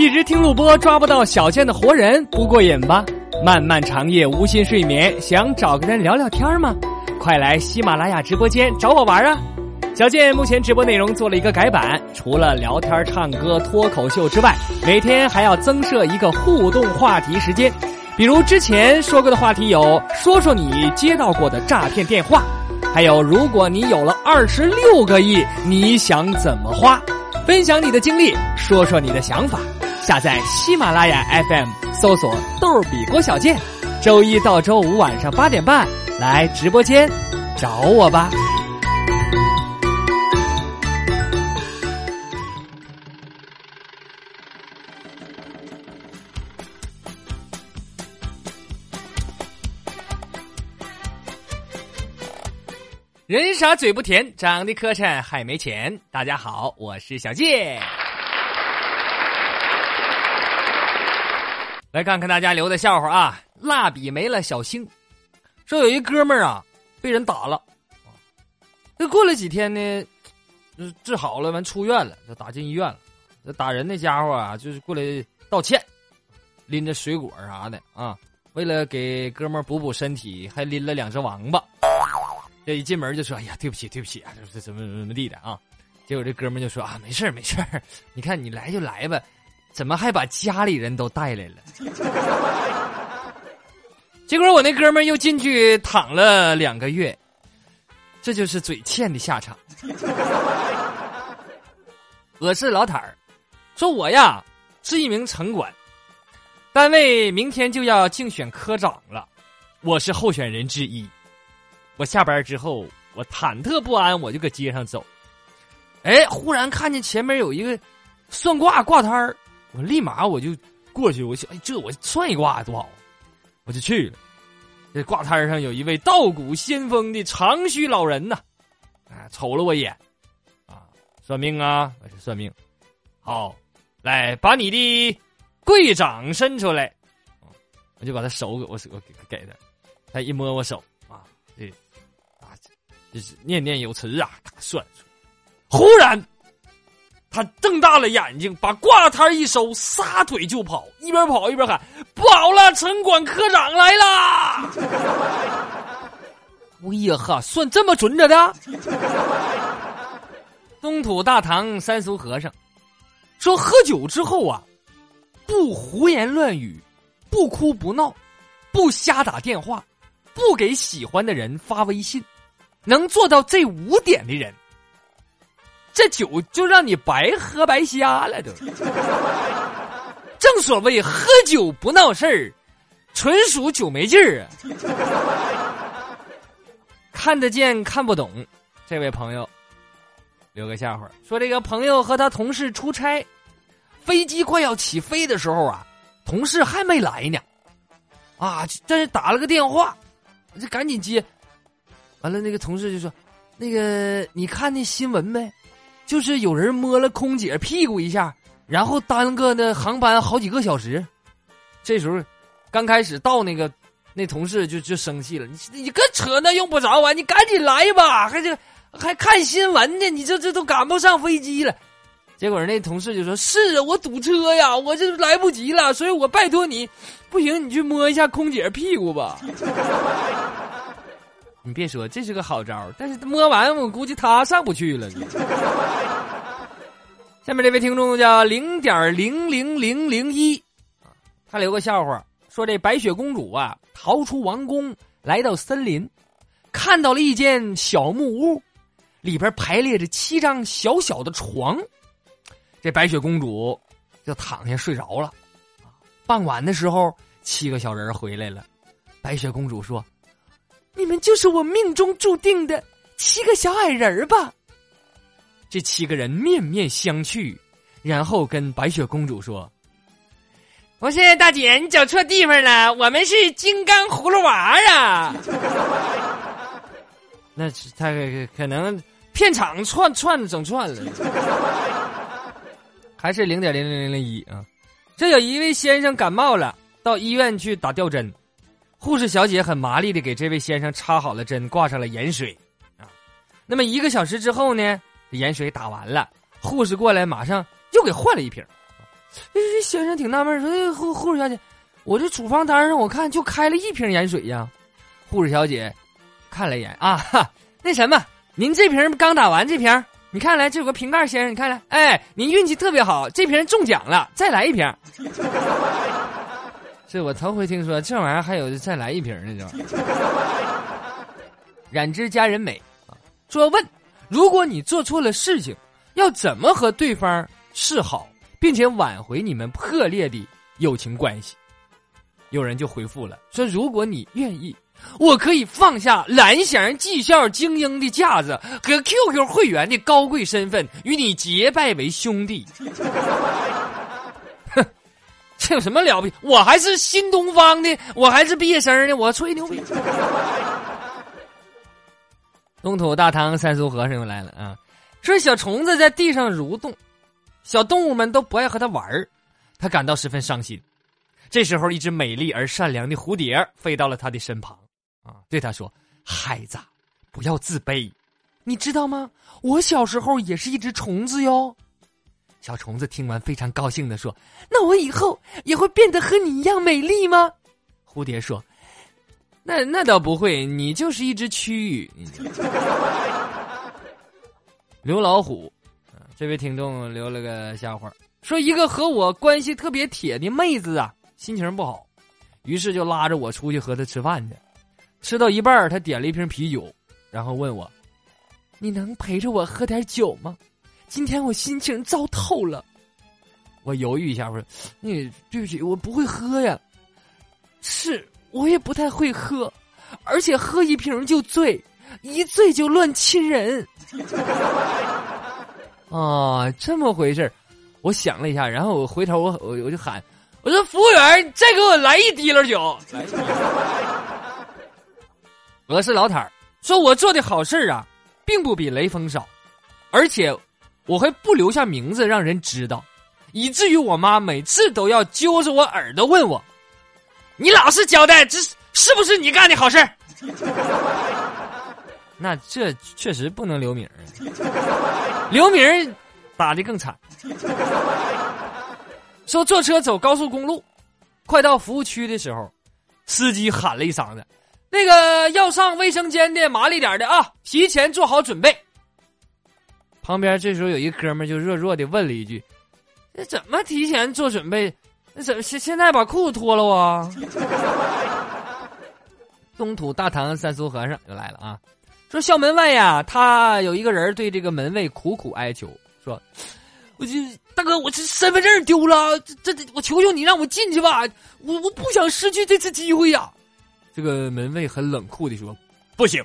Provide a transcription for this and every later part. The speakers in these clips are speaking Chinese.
一直听录播抓不到小贱的活人，不过瘾吧？漫漫长夜无心睡眠，想找个人聊聊天吗？快来喜马拉雅直播间找我玩啊！小健目前直播内容做了一个改版，除了聊天、唱歌、脱口秀之外，每天还要增设一个互动话题时间。比如之前说过的话题有：说说你接到过的诈骗电话，还有如果你有了二十六个亿，你想怎么花？分享你的经历，说说你的想法。下载喜马拉雅 FM，搜索“逗比郭小贱”，周一到周五晚上八点半来直播间找我吧。人傻嘴不甜，长得磕碜还没钱。大家好，我是小健。来看看大家留的笑话啊！蜡笔没了，小星说有一哥们儿啊被人打了，这过了几天呢，治好了，完出院了，就打进医院了。这打人那家伙啊，就是过来道歉，拎着水果啥的啊，为了给哥们儿补补身体，还拎了两只王八。这一进门就说：“哎呀，对不起，对不起啊，这怎么怎么地的啊？”结果这哥们就说：“啊，没事没事你看你来就来吧，怎么还把家里人都带来了？” 结果我那哥们儿又进去躺了两个月，这就是嘴欠的下场。我是老坦儿，说我呀是一名城管，单位明天就要竞选科长了，我是候选人之一。我下班之后，我忐忑不安，我就搁街上走。哎，忽然看见前面有一个算卦挂摊儿，我立马我就过去，我想，哎，这我算一卦多好，我就去了。这卦摊上有一位道骨仙风的长须老人呐，啊，瞅了我一眼，啊，算命啊，我是算命。好，来把你的贵掌伸出来，我就把他手给我我给给他，他一摸我手。就是念念有词啊，算算。忽然，他瞪大了眼睛，把挂摊一收，撒腿就跑，一边跑一边喊：“不好了，城管科长来啦！” 哎呀哈，算这么准着的？东土大唐三俗和尚说：喝酒之后啊，不胡言乱语，不哭不闹，不瞎打电话，不给喜欢的人发微信。能做到这五点的人，这酒就让你白喝白瞎了都。正所谓喝酒不闹事儿，纯属酒没劲儿啊。看得见看不懂，这位朋友留个笑话说：这个朋友和他同事出差，飞机快要起飞的时候啊，同事还没来呢，啊，但是打了个电话，这赶紧接。完了，那个同事就说：“那个，你看那新闻没？就是有人摸了空姐屁股一下，然后耽搁那航班好几个小时。这时候，刚开始到那个那同事就就生气了：‘你你跟扯那用不着啊，你赶紧来吧，还这还看新闻呢，你这这都赶不上飞机了。’结果那同事就说：‘是啊，我堵车呀，我这来不及了，所以我拜托你，不行你去摸一下空姐屁股吧。’”你别说，这是个好招但是摸完我估计他上不去了。下面这位听众叫零点零零零零一，他留个笑话，说这白雪公主啊逃出王宫，来到森林，看到了一间小木屋，里边排列着七张小小的床，这白雪公主就躺下睡着了。傍晚的时候，七个小人回来了，白雪公主说。你们就是我命中注定的七个小矮人儿吧？这七个人面面相觑，然后跟白雪公主说：“不是大姐，你找错地方了，我们是金刚葫芦娃啊！” 那他可能片场串串整串了，还是零点零零零零一啊？这有一位先生感冒了，到医院去打吊针。护士小姐很麻利的给这位先生插好了针，挂上了盐水，啊，那么一个小时之后呢，盐水打完了，护士过来马上又给换了一瓶，这先生挺纳闷，说：“护护士小姐，我这处方单上我看就开了一瓶盐水呀。”护士小姐看了一眼啊，哈，那什么，您这瓶刚打完这瓶，你看来这有个瓶盖，先生，你看来，哎，您运气特别好，这瓶中奖了，再来一瓶。这我头回听说这玩意儿还有再来一瓶呢，这。染之佳人美啊，说问，如果你做错了事情，要怎么和对方示好，并且挽回你们破裂的友情关系？有人就回复了，说如果你愿意，我可以放下蓝翔技校精英的架子和 QQ 会员的高贵身份，与你结拜为兄弟。这有什么了不起？我还是新东方的，我还是毕业生呢，我吹牛逼。东土大唐三苏和尚又来了啊！说小虫子在地上蠕动，小动物们都不爱和它玩儿，他感到十分伤心。这时候，一只美丽而善良的蝴蝶飞到了他的身旁，啊，对他说：“孩子，不要自卑，你知道吗？我小时候也是一只虫子哟。”小虫子听完非常高兴的说：“那我以后也会变得和你一样美丽吗？”蝴蝶说。那那倒不会，你就是一只蛆。刘老虎，这位听众留了个笑话，说一个和我关系特别铁的妹子啊，心情不好，于是就拉着我出去和她吃饭去。吃到一半，她点了一瓶啤酒，然后问我：“你能陪着我喝点酒吗？今天我心情糟透了。”我犹豫一下，我说：“你对不起，我不会喝呀。”是。我也不太会喝，而且喝一瓶就醉，一醉就乱亲人。啊，这么回事我想了一下，然后我回头我我我就喊，我说服务员，再给我来一滴溜酒。我是老坦儿，说我做的好事啊，并不比雷锋少，而且我会不留下名字让人知道，以至于我妈每次都要揪着我耳朵问我。你老实交代，这是不是你干的好事 那这确实不能留名留名打的更惨。说坐车走高速公路，快到服务区的时候，司机喊了一嗓子：“那个要上卫生间的，麻利点的啊，提前做好准备。”旁边这时候有一哥们就弱弱的问了一句：“那怎么提前做准备？”那怎么现现在把裤子脱了啊？东土大唐三苏和尚又来了啊！说校门外呀，他有一个人对这个门卫苦苦哀求，说：“我这大哥，我这身份证丢了，这这我求求你让我进去吧，我我不想失去这次机会呀。”这个门卫很冷酷的说：“不行，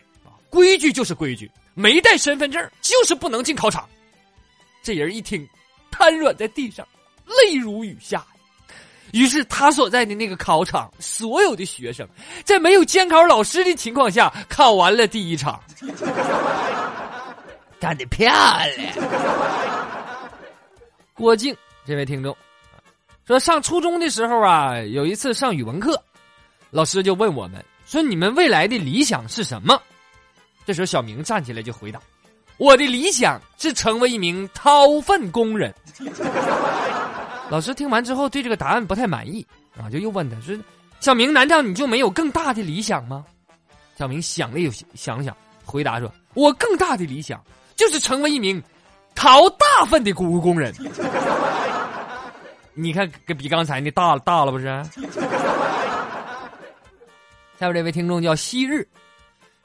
规矩就是规矩，没带身份证就是不能进考场。”这人一听，瘫软在地上，泪如雨下。于是他所在的那个考场，所有的学生在没有监考老师的情况下考完了第一场，干得漂亮。郭靖这位听众说，上初中的时候啊，有一次上语文课，老师就问我们说：“你们未来的理想是什么？”这时候小明站起来就回答：“我的理想是成为一名掏粪工人。”老师听完之后对这个答案不太满意啊，就又问他说：“小明，难道你就没有更大的理想吗？”小明想了又想想，回答说：“我更大的理想就是成为一名淘大粪的务工人。”你看，比刚才那大大了不是？下面这位听众叫昔日，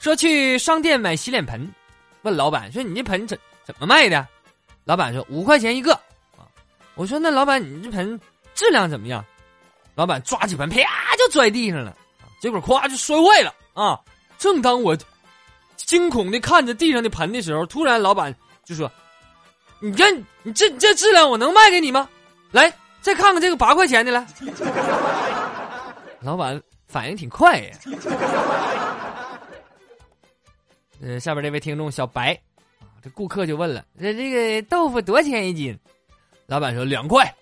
说去商店买洗脸盆，问老板说：“你这盆怎怎么卖的？”老板说：“五块钱一个。”啊我说：“那老板，你这盆质量怎么样？”老板抓起盆，啪就摔地上了，结果咵就摔坏了啊！正当我惊恐的看着地上的盆的时候，突然老板就说：“你这你这这质量我能卖给你吗？来，再看看这个八块钱的来。”老板反应挺快呀。呃，下边这位听众小白啊，这顾客就问了：“这这个豆腐多少钱一斤？”老板说两块，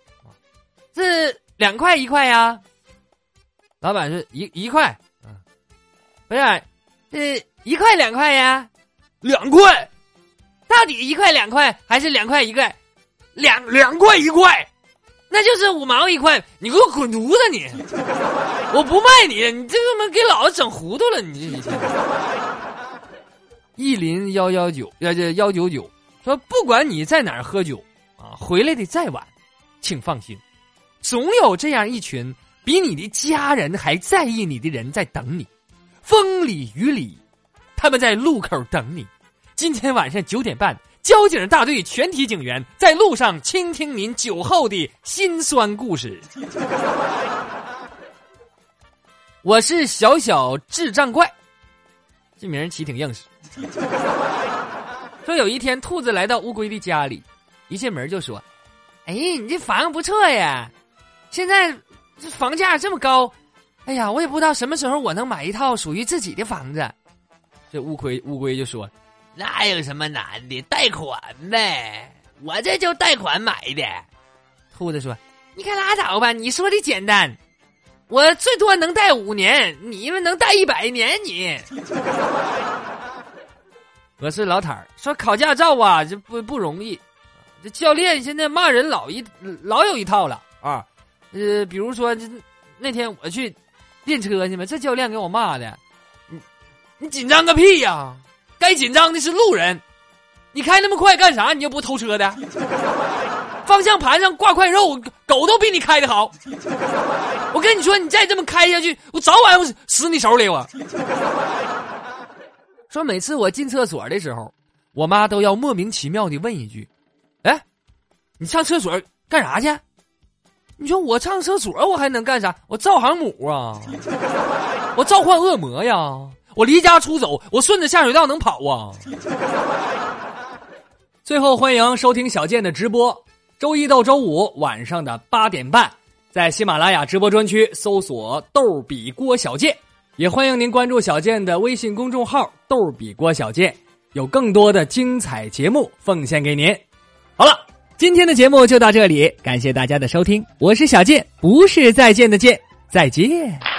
是两块一块呀。老板说一一块，嗯，不是，是一块两块呀，两块，到底一块两块还是两块一块？两两块一块，那就是五毛一块，你给我滚犊子你！我不卖你，你这他妈给老子整糊涂了，你这一天。意林幺幺九幺这幺九九说，不管你在哪儿喝酒啊，回来的再晚，请放心，总有这样一群比你的家人还在意你的人在等你，风里雨里，他们在路口等你。今天晚上九点半。交警大队全体警员在路上倾听您酒后的辛酸故事。我是小小智障怪，这名起挺硬实。说有一天，兔子来到乌龟的家里，一进门就说：“哎，你这房子不错呀，现在这房价这么高，哎呀，我也不知道什么时候我能买一套属于自己的房子。”这乌龟乌龟就说。那有什么难的？贷款呗，我这就贷款买的。兔子说：“你可拉倒吧，你说的简单，我最多能贷五年，你们能贷一百年？你。” 我是老坦儿，说考驾照啊，这不不容易。这教练现在骂人老一老有一套了啊。呃，比如说那天我去练车去嘛，这教练给我骂的，你你紧张个屁呀！该紧张的是路人，你开那么快干啥？你又不偷车的，方向盘上挂块肉，狗都比你开的好。我跟你说，你再这么开下去，我早晚死你手里。我说，每次我进厕所的时候，我妈都要莫名其妙的问一句：“哎，你上厕所干啥去？”你说我上厕所，我还能干啥？我造航母啊，我召唤恶魔呀。我离家出走，我顺着下水道能跑啊！最后欢迎收听小健的直播，周一到周五晚上的八点半，在喜马拉雅直播专区搜索“逗比郭小健”，也欢迎您关注小健的微信公众号“逗比郭小健”，有更多的精彩节目奉献给您。好了，今天的节目就到这里，感谢大家的收听，我是小健，不是再见的见，再见。